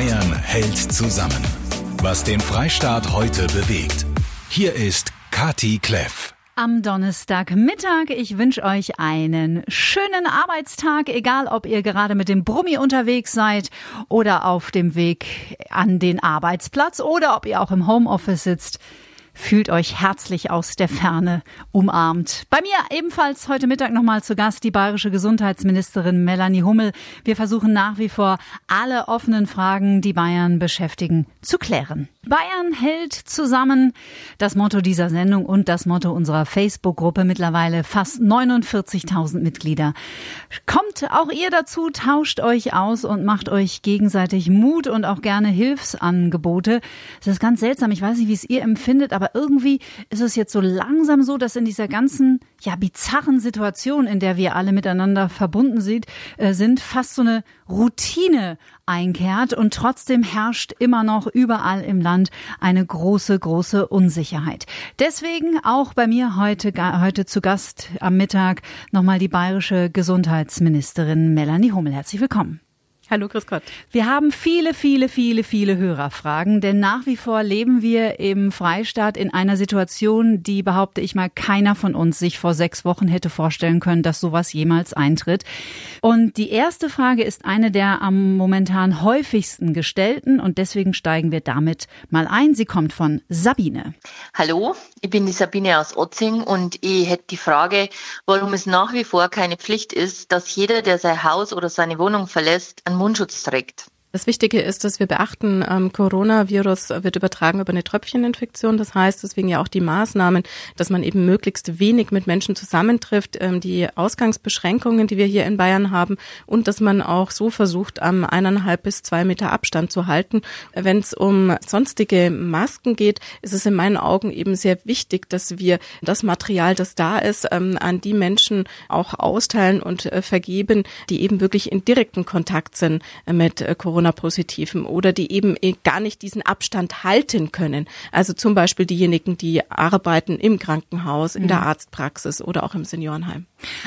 Bayern hält zusammen. Was den Freistaat heute bewegt. Hier ist Kati Kleff. Am Donnerstagmittag. Ich wünsche euch einen schönen Arbeitstag, egal ob ihr gerade mit dem Brummi unterwegs seid oder auf dem Weg an den Arbeitsplatz oder ob ihr auch im Homeoffice sitzt fühlt euch herzlich aus der Ferne umarmt. Bei mir ebenfalls heute Mittag nochmal zu Gast die bayerische Gesundheitsministerin Melanie Hummel. Wir versuchen nach wie vor alle offenen Fragen, die Bayern beschäftigen, zu klären. Bayern hält zusammen. Das Motto dieser Sendung und das Motto unserer Facebook-Gruppe mittlerweile fast 49.000 Mitglieder. Kommt auch ihr dazu, tauscht euch aus und macht euch gegenseitig Mut und auch gerne Hilfsangebote. Das ist ganz seltsam. Ich weiß nicht, wie es ihr empfindet, aber irgendwie ist es jetzt so langsam so, dass in dieser ganzen, ja, bizarren Situation, in der wir alle miteinander verbunden sind, äh, sind fast so eine Routine einkehrt und trotzdem herrscht immer noch überall im Land eine große, große Unsicherheit. Deswegen auch bei mir heute, heute zu Gast am Mittag nochmal die bayerische Gesundheitsministerin Melanie Hummel. Herzlich willkommen. Hallo, grüß Gott. Wir haben viele, viele, viele, viele Hörerfragen, denn nach wie vor leben wir im Freistaat in einer Situation, die, behaupte ich mal, keiner von uns sich vor sechs Wochen hätte vorstellen können, dass sowas jemals eintritt. Und die erste Frage ist eine der am momentan häufigsten gestellten und deswegen steigen wir damit mal ein. Sie kommt von Sabine. Hallo, ich bin die Sabine aus Otzing und ich hätte die Frage, warum es nach wie vor keine Pflicht ist, dass jeder, der sein Haus oder seine Wohnung verlässt, einen Mundschutz trägt. Das Wichtige ist, dass wir beachten, ähm, Coronavirus wird übertragen über eine Tröpfcheninfektion. Das heißt deswegen ja auch die Maßnahmen, dass man eben möglichst wenig mit Menschen zusammentrifft, ähm, die Ausgangsbeschränkungen, die wir hier in Bayern haben und dass man auch so versucht, am eineinhalb bis zwei Meter Abstand zu halten. Wenn es um sonstige Masken geht, ist es in meinen Augen eben sehr wichtig, dass wir das Material, das da ist, ähm, an die Menschen auch austeilen und äh, vergeben, die eben wirklich in direkten Kontakt sind mit äh, Corona Corona-Positiven oder die eben eh gar nicht diesen Abstand halten können. Also zum Beispiel diejenigen, die arbeiten im Krankenhaus, in der mhm. Arztpraxis oder auch im Seniorenheim.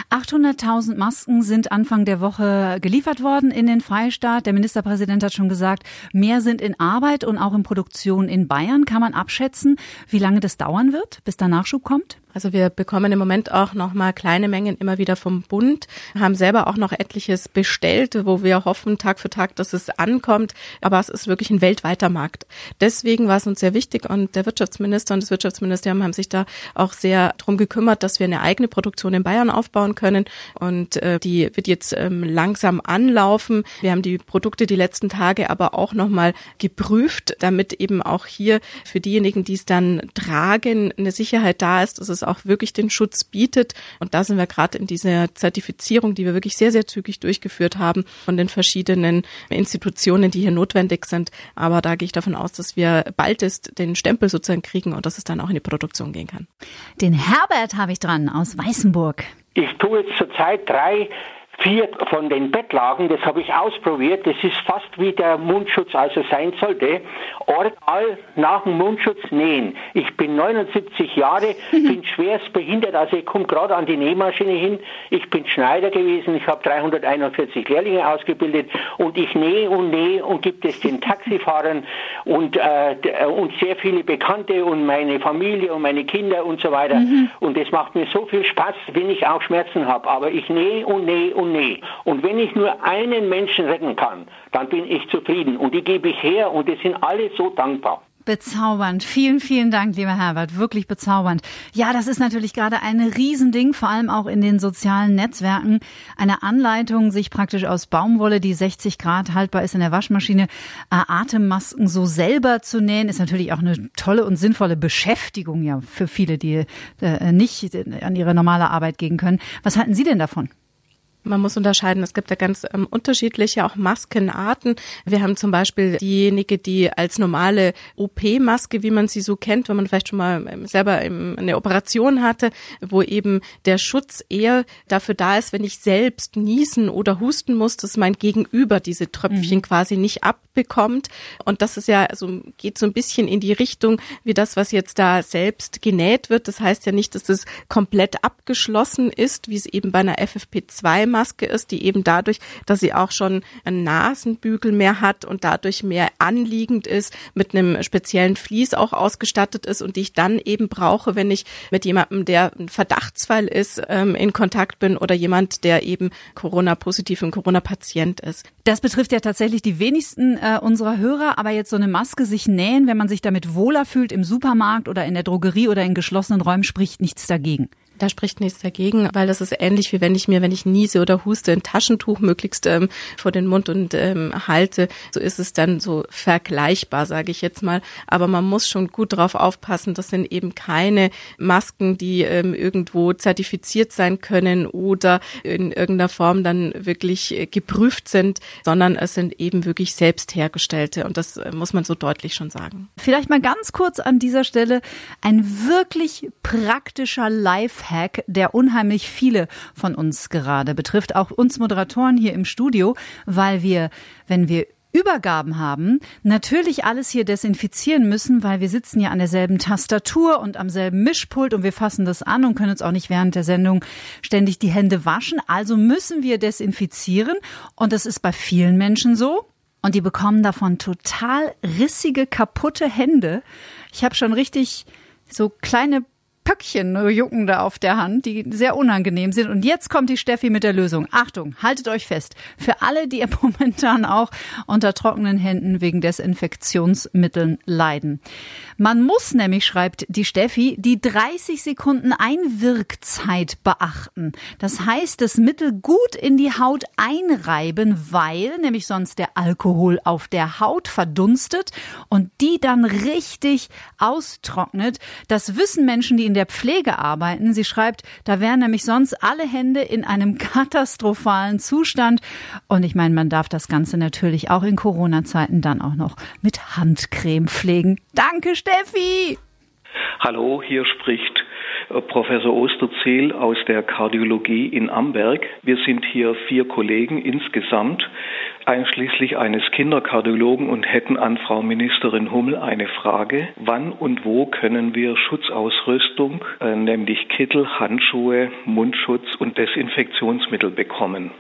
800.000 Masken sind Anfang der Woche geliefert worden in den Freistaat. Der Ministerpräsident hat schon gesagt, mehr sind in Arbeit und auch in Produktion in Bayern. Kann man abschätzen, wie lange das dauern wird, bis der Nachschub kommt? Also wir bekommen im Moment auch noch mal kleine Mengen immer wieder vom Bund, haben selber auch noch etliches bestellt, wo wir hoffen Tag für Tag, dass es ankommt. Aber es ist wirklich ein weltweiter Markt. Deswegen war es uns sehr wichtig und der Wirtschaftsminister und das Wirtschaftsministerium haben sich da auch sehr drum gekümmert, dass wir eine eigene Produktion in Bayern aufbauen können. Und äh, die wird jetzt ähm, langsam anlaufen. Wir haben die Produkte die letzten Tage aber auch noch mal geprüft, damit eben auch hier für diejenigen, die es dann tragen, eine Sicherheit da ist, dass es auch wirklich den Schutz bietet. Und da sind wir gerade in dieser Zertifizierung, die wir wirklich sehr, sehr zügig durchgeführt haben von den verschiedenen Institutionen, die hier notwendig sind. Aber da gehe ich davon aus, dass wir bald ist den Stempel sozusagen kriegen und dass es dann auch in die Produktion gehen kann. Den Herbert habe ich dran aus Weißenburg. Ich tue jetzt zurzeit drei vier von den Bettlagen, das habe ich ausprobiert, das ist fast wie der Mundschutz also sein sollte, oral nach dem Mundschutz nähen. Ich bin 79 Jahre, bin schwerst behindert, also ich komme gerade an die Nähmaschine hin, ich bin Schneider gewesen, ich habe 341 Lehrlinge ausgebildet und ich nähe und nähe und gibt es den Taxifahrern und, äh, und sehr viele Bekannte und meine Familie und meine Kinder und so weiter mhm. und es macht mir so viel Spaß, wenn ich auch Schmerzen habe, aber ich nähe und nähe und und nee. Und wenn ich nur einen Menschen retten kann, dann bin ich zufrieden. Und die gebe ich her und es sind alle so dankbar. Bezaubernd. Vielen, vielen Dank, lieber Herbert. Wirklich bezaubernd. Ja, das ist natürlich gerade ein Riesending, vor allem auch in den sozialen Netzwerken. Eine Anleitung, sich praktisch aus Baumwolle, die 60 Grad haltbar ist in der Waschmaschine, äh, Atemmasken so selber zu nähen, ist natürlich auch eine tolle und sinnvolle Beschäftigung ja für viele, die äh, nicht an ihre normale Arbeit gehen können. Was halten Sie denn davon? Man muss unterscheiden, es gibt ja ganz ähm, unterschiedliche auch Maskenarten. Wir haben zum Beispiel diejenige, die als normale OP-Maske, wie man sie so kennt, wenn man vielleicht schon mal ähm, selber eine Operation hatte, wo eben der Schutz eher dafür da ist, wenn ich selbst niesen oder husten muss, dass mein Gegenüber diese Tröpfchen mhm. quasi nicht abbekommt. Und das ist ja, also geht so ein bisschen in die Richtung wie das, was jetzt da selbst genäht wird. Das heißt ja nicht, dass das komplett abgeschlossen ist, wie es eben bei einer FFP2 Maske ist, die eben dadurch, dass sie auch schon einen Nasenbügel mehr hat und dadurch mehr anliegend ist, mit einem speziellen Vlies auch ausgestattet ist und die ich dann eben brauche, wenn ich mit jemandem, der ein Verdachtsfall ist, ähm, in Kontakt bin oder jemand, der eben Corona-positiv und Corona-Patient ist. Das betrifft ja tatsächlich die wenigsten äh, unserer Hörer, aber jetzt so eine Maske sich nähen, wenn man sich damit wohler fühlt im Supermarkt oder in der Drogerie oder in geschlossenen Räumen, spricht nichts dagegen. Da spricht nichts dagegen, weil das ist ähnlich wie wenn ich mir, wenn ich niese oder huste, ein Taschentuch möglichst ähm, vor den Mund und ähm, halte. So ist es dann so vergleichbar, sage ich jetzt mal. Aber man muss schon gut darauf aufpassen. Das sind eben keine Masken, die ähm, irgendwo zertifiziert sein können oder in irgendeiner Form dann wirklich äh, geprüft sind, sondern es sind eben wirklich selbst hergestellte. Und das äh, muss man so deutlich schon sagen. Vielleicht mal ganz kurz an dieser Stelle ein wirklich praktischer Live Lifehack, der unheimlich viele von uns gerade betrifft, auch uns Moderatoren hier im Studio, weil wir, wenn wir Übergaben haben, natürlich alles hier desinfizieren müssen, weil wir sitzen ja an derselben Tastatur und am selben Mischpult und wir fassen das an und können uns auch nicht während der Sendung ständig die Hände waschen. Also müssen wir desinfizieren und das ist bei vielen Menschen so. Und die bekommen davon total rissige, kaputte Hände. Ich habe schon richtig so kleine Pöckchen jucken da auf der Hand, die sehr unangenehm sind. Und jetzt kommt die Steffi mit der Lösung. Achtung, haltet euch fest. Für alle, die momentan auch unter trockenen Händen wegen Desinfektionsmitteln leiden. Man muss nämlich, schreibt die Steffi, die 30 Sekunden Einwirkzeit beachten. Das heißt, das Mittel gut in die Haut einreiben, weil nämlich sonst der Alkohol auf der Haut verdunstet und die dann richtig austrocknet. Das wissen Menschen, die in der Pflege arbeiten. Sie schreibt, da wären nämlich sonst alle Hände in einem katastrophalen Zustand. Und ich meine, man darf das Ganze natürlich auch in Corona-Zeiten dann auch noch mit Handcreme pflegen. Danke, Steffi! Hallo, hier spricht Professor Osterziel aus der Kardiologie in Amberg. Wir sind hier vier Kollegen insgesamt, einschließlich eines Kinderkardiologen und hätten an Frau Ministerin Hummel eine Frage. Wann und wo können wir Schutzausrüstung, äh, nämlich Kittel, Handschuhe, Mundschutz und Desinfektionsmittel bekommen?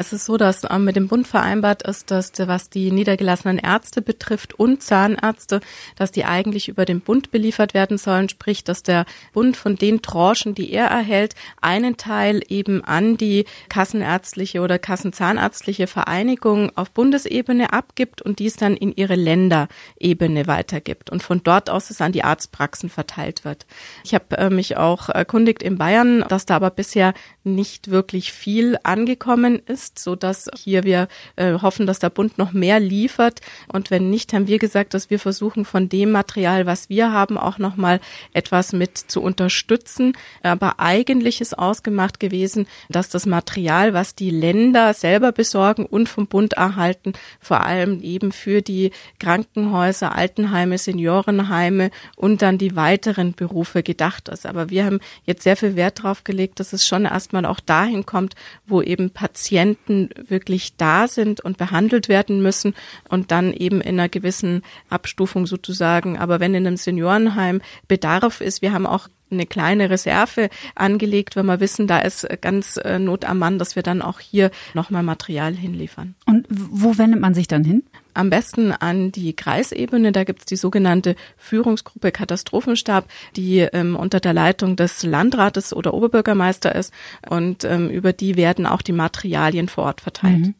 Es ist so, dass ähm, mit dem Bund vereinbart ist, dass was die niedergelassenen Ärzte betrifft und Zahnärzte, dass die eigentlich über den Bund beliefert werden sollen, sprich, dass der Bund von den Tranchen, die er erhält, einen Teil eben an die kassenärztliche oder kassenzahnärztliche Vereinigung auf Bundesebene abgibt und dies dann in ihre Länderebene weitergibt und von dort aus es an die Arztpraxen verteilt wird. Ich habe äh, mich auch erkundigt in Bayern, dass da aber bisher nicht wirklich viel angekommen ist ist, so dass hier wir äh, hoffen, dass der Bund noch mehr liefert. Und wenn nicht, haben wir gesagt, dass wir versuchen, von dem Material, was wir haben, auch noch mal etwas mit zu unterstützen. Aber eigentlich ist ausgemacht gewesen, dass das Material, was die Länder selber besorgen und vom Bund erhalten, vor allem eben für die Krankenhäuser, Altenheime, Seniorenheime und dann die weiteren Berufe gedacht ist. Aber wir haben jetzt sehr viel Wert darauf gelegt, dass es schon erstmal auch dahin kommt, wo eben Patienten Patienten wirklich da sind und behandelt werden müssen und dann eben in einer gewissen Abstufung sozusagen. Aber wenn in einem Seniorenheim Bedarf ist, wir haben auch eine kleine Reserve angelegt, wenn wir wissen, da ist ganz äh, Not am Mann, dass wir dann auch hier nochmal Material hinliefern. Und wo wendet man sich dann hin? Am besten an die Kreisebene. Da gibt es die sogenannte Führungsgruppe Katastrophenstab, die ähm, unter der Leitung des Landrates oder Oberbürgermeister ist und ähm, über die werden auch die Materialien vor Ort verteilt. Mhm.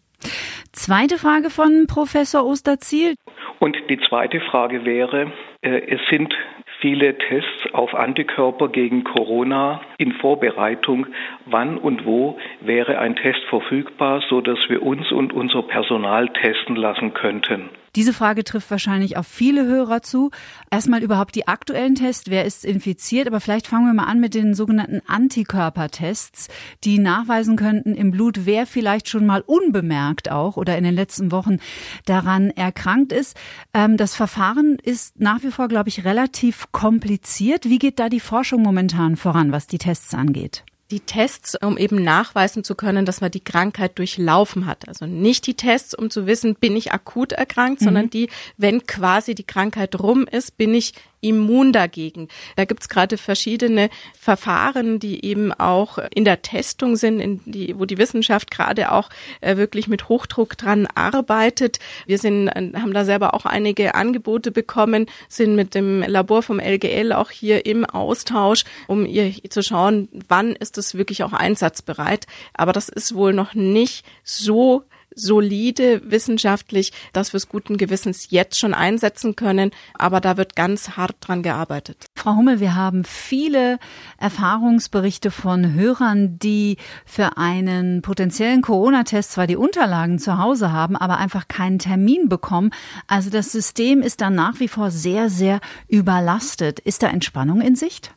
Zweite Frage von Professor Osterziel. Und die zweite Frage wäre, äh, es sind viele Tests auf Antikörper gegen Corona in Vorbereitung. Wann und wo wäre ein Test verfügbar, so dass wir uns und unser Personal testen lassen könnten? Diese Frage trifft wahrscheinlich auf viele Hörer zu. Erstmal überhaupt die aktuellen Tests, wer ist infiziert, aber vielleicht fangen wir mal an mit den sogenannten Antikörpertests, die nachweisen könnten im Blut, wer vielleicht schon mal unbemerkt auch oder in den letzten Wochen daran erkrankt ist. Ähm, das Verfahren ist nach wie vor, glaube ich, relativ kompliziert. Wie geht da die Forschung momentan voran, was die Tests angeht? Die Tests, um eben nachweisen zu können, dass man die Krankheit durchlaufen hat. Also nicht die Tests, um zu wissen, bin ich akut erkrankt, mhm. sondern die, wenn quasi die Krankheit rum ist, bin ich immun dagegen. Da gibt's gerade verschiedene Verfahren, die eben auch in der Testung sind, in die, wo die Wissenschaft gerade auch äh, wirklich mit Hochdruck dran arbeitet. Wir sind, äh, haben da selber auch einige Angebote bekommen, sind mit dem Labor vom LGL auch hier im Austausch, um ihr zu schauen, wann ist es wirklich auch einsatzbereit. Aber das ist wohl noch nicht so solide wissenschaftlich, dass wir es guten Gewissens jetzt schon einsetzen können. Aber da wird ganz hart dran gearbeitet. Frau Hummel, wir haben viele Erfahrungsberichte von Hörern, die für einen potenziellen Corona-Test zwar die Unterlagen zu Hause haben, aber einfach keinen Termin bekommen. Also das System ist dann nach wie vor sehr, sehr überlastet. Ist da Entspannung in Sicht?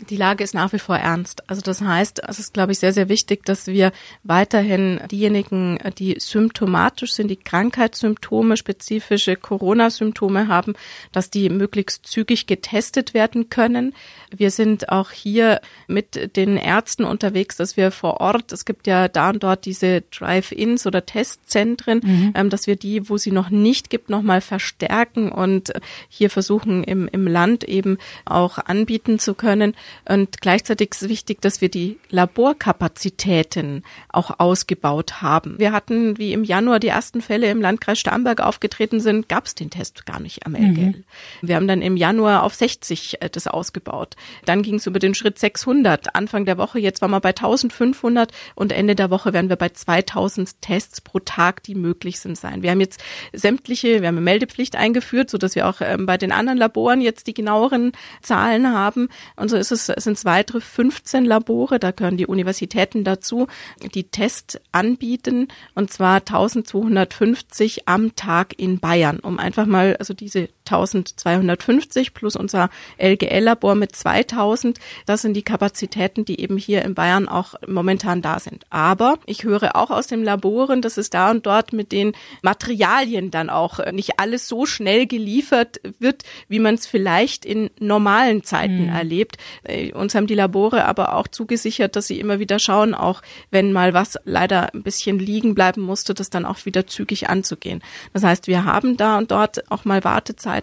Die Lage ist nach wie vor ernst. Also das heißt, es ist, glaube ich, sehr, sehr wichtig, dass wir weiterhin diejenigen, die symptomatisch sind, die Krankheitssymptome, spezifische Corona-Symptome haben, dass die möglichst zügig getestet werden können. Wir sind auch hier mit den Ärzten unterwegs, dass wir vor Ort, es gibt ja da und dort diese Drive-ins oder Testzentren, mhm. ähm, dass wir die, wo sie noch nicht gibt, nochmal verstärken und hier versuchen, im, im Land eben auch anbieten zu können. Und gleichzeitig ist es wichtig, dass wir die Laborkapazitäten auch ausgebaut haben. Wir hatten, wie im Januar die ersten Fälle im Landkreis Starnberg aufgetreten sind, gab es den Test gar nicht am LGL. Mhm. Wir haben dann im Januar auf 60 äh, das ausgebaut. Dann ging es über den Schritt 600. Anfang der Woche, jetzt waren wir bei 1500 und Ende der Woche werden wir bei 2000 Tests pro Tag, die möglich sind, sein. Wir haben jetzt sämtliche, wir haben eine Meldepflicht eingeführt, so dass wir auch ähm, bei den anderen Laboren jetzt die genaueren Zahlen haben. Und so ist es es sind weitere 15 Labore, da gehören die Universitäten dazu, die Tests anbieten und zwar 1250 am Tag in Bayern, um einfach mal, also diese 1250 plus unser LGL-Labor mit 2000, das sind die Kapazitäten, die eben hier in Bayern auch momentan da sind. Aber ich höre auch aus den Laboren, dass es da und dort mit den Materialien dann auch nicht alles so schnell geliefert wird, wie man es vielleicht in normalen Zeiten mhm. erlebt. Äh, uns haben die Labore aber auch zugesichert, dass sie immer wieder schauen, auch wenn mal was leider ein bisschen liegen bleiben musste, das dann auch wieder zügig anzugehen. Das heißt, wir haben da und dort auch mal Wartezeiten,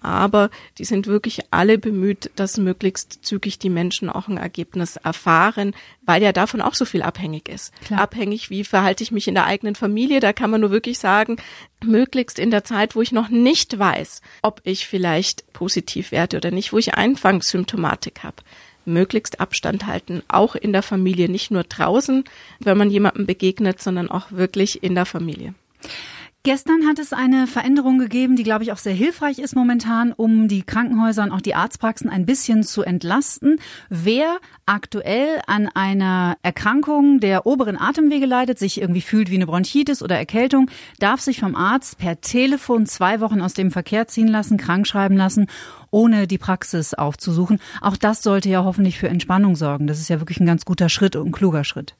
aber die sind wirklich alle bemüht, dass möglichst zügig die Menschen auch ein Ergebnis erfahren, weil ja davon auch so viel abhängig ist. Klar. Abhängig, wie verhalte ich mich in der eigenen Familie, da kann man nur wirklich sagen, möglichst in der Zeit, wo ich noch nicht weiß, ob ich vielleicht positiv werde oder nicht, wo ich Anfangssymptomatik habe möglichst Abstand halten, auch in der Familie, nicht nur draußen, wenn man jemandem begegnet, sondern auch wirklich in der Familie. Gestern hat es eine Veränderung gegeben, die, glaube ich, auch sehr hilfreich ist momentan, um die Krankenhäuser und auch die Arztpraxen ein bisschen zu entlasten. Wer aktuell an einer Erkrankung der oberen Atemwege leidet, sich irgendwie fühlt wie eine Bronchitis oder Erkältung, darf sich vom Arzt per Telefon zwei Wochen aus dem Verkehr ziehen lassen, krankschreiben lassen, ohne die Praxis aufzusuchen. Auch das sollte ja hoffentlich für Entspannung sorgen. Das ist ja wirklich ein ganz guter Schritt und ein kluger Schritt.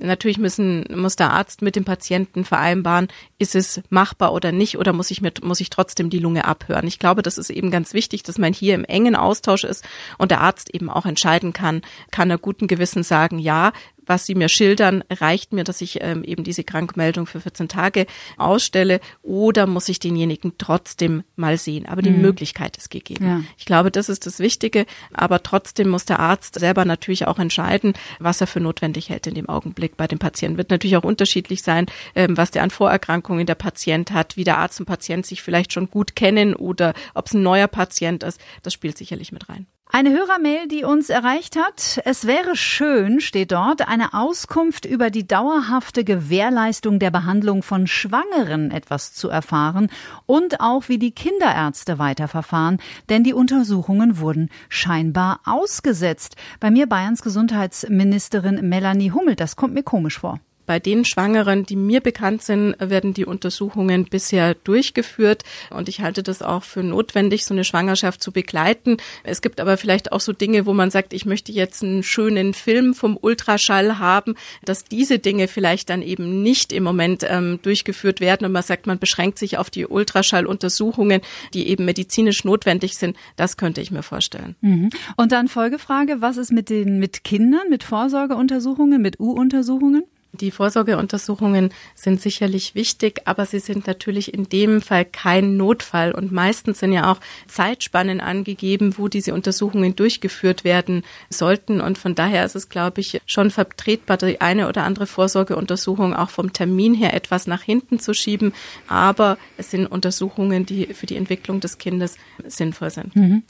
Natürlich müssen, muss der Arzt mit dem Patienten vereinbaren, ist es machbar oder nicht oder muss ich mit, muss ich trotzdem die Lunge abhören. Ich glaube, das ist eben ganz wichtig, dass man hier im engen Austausch ist und der Arzt eben auch entscheiden kann, kann er guten Gewissen sagen, ja, was Sie mir schildern, reicht mir, dass ich ähm, eben diese Krankmeldung für 14 Tage ausstelle oder muss ich denjenigen trotzdem mal sehen? Aber die mhm. Möglichkeit ist gegeben. Ja. Ich glaube, das ist das Wichtige. Aber trotzdem muss der Arzt selber natürlich auch entscheiden, was er für notwendig hält in dem Augenblick bei dem Patienten. Wird natürlich auch unterschiedlich sein, ähm, was der an Vorerkrankungen der Patient hat, wie der Arzt und Patient sich vielleicht schon gut kennen oder ob es ein neuer Patient ist. Das spielt sicherlich mit rein. Eine Hörermail, die uns erreicht hat. Es wäre schön, steht dort, eine Auskunft über die dauerhafte Gewährleistung der Behandlung von Schwangeren etwas zu erfahren und auch wie die Kinderärzte weiterverfahren, denn die Untersuchungen wurden scheinbar ausgesetzt. Bei mir Bayerns Gesundheitsministerin Melanie Hummel, das kommt mir komisch vor. Bei den Schwangeren, die mir bekannt sind, werden die Untersuchungen bisher durchgeführt. Und ich halte das auch für notwendig, so eine Schwangerschaft zu begleiten. Es gibt aber vielleicht auch so Dinge, wo man sagt, ich möchte jetzt einen schönen Film vom Ultraschall haben, dass diese Dinge vielleicht dann eben nicht im Moment ähm, durchgeführt werden. Und man sagt, man beschränkt sich auf die Ultraschalluntersuchungen, die eben medizinisch notwendig sind. Das könnte ich mir vorstellen. Mhm. Und dann Folgefrage, was ist mit den, mit Kindern, mit Vorsorgeuntersuchungen, mit U-Untersuchungen? Die Vorsorgeuntersuchungen sind sicherlich wichtig, aber sie sind natürlich in dem Fall kein Notfall. Und meistens sind ja auch Zeitspannen angegeben, wo diese Untersuchungen durchgeführt werden sollten. Und von daher ist es, glaube ich, schon vertretbar, die eine oder andere Vorsorgeuntersuchung auch vom Termin her etwas nach hinten zu schieben. Aber es sind Untersuchungen, die für die Entwicklung des Kindes sinnvoll sind. Mhm.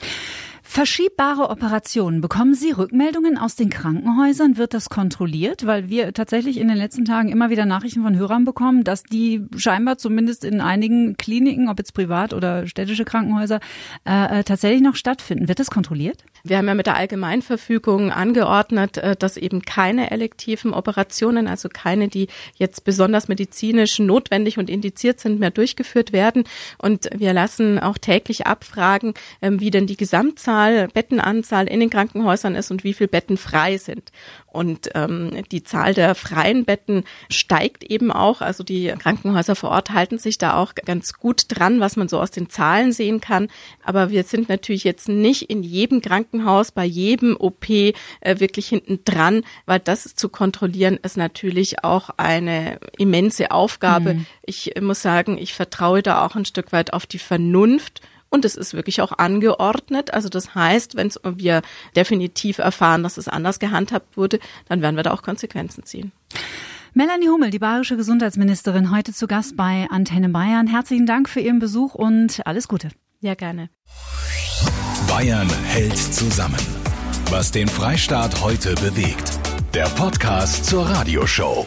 Verschiebbare Operationen. Bekommen Sie Rückmeldungen aus den Krankenhäusern? Wird das kontrolliert? Weil wir tatsächlich in den letzten Tagen immer wieder Nachrichten von Hörern bekommen, dass die scheinbar zumindest in einigen Kliniken, ob jetzt privat oder städtische Krankenhäuser, äh, äh tatsächlich noch stattfinden. Wird das kontrolliert? Wir haben ja mit der Allgemeinverfügung angeordnet, äh, dass eben keine elektiven Operationen, also keine, die jetzt besonders medizinisch notwendig und indiziert sind, mehr durchgeführt werden. Und wir lassen auch täglich abfragen, ähm, wie denn die Gesamtzahl Anzahl, Bettenanzahl in den Krankenhäusern ist und wie viele Betten frei sind. Und ähm, die Zahl der freien Betten steigt eben auch. Also die Krankenhäuser vor Ort halten sich da auch ganz gut dran, was man so aus den Zahlen sehen kann. Aber wir sind natürlich jetzt nicht in jedem Krankenhaus, bei jedem OP äh, wirklich hinten dran, weil das zu kontrollieren ist natürlich auch eine immense Aufgabe. Mhm. Ich muss sagen, ich vertraue da auch ein Stück weit auf die Vernunft und es ist wirklich auch angeordnet. Also das heißt, wenn wir definitiv erfahren, dass es anders gehandhabt wurde, dann werden wir da auch Konsequenzen ziehen. Melanie Hummel, die bayerische Gesundheitsministerin, heute zu Gast bei Antenne Bayern. Herzlichen Dank für Ihren Besuch und alles Gute. Ja, gerne. Bayern hält zusammen. Was den Freistaat heute bewegt. Der Podcast zur Radioshow.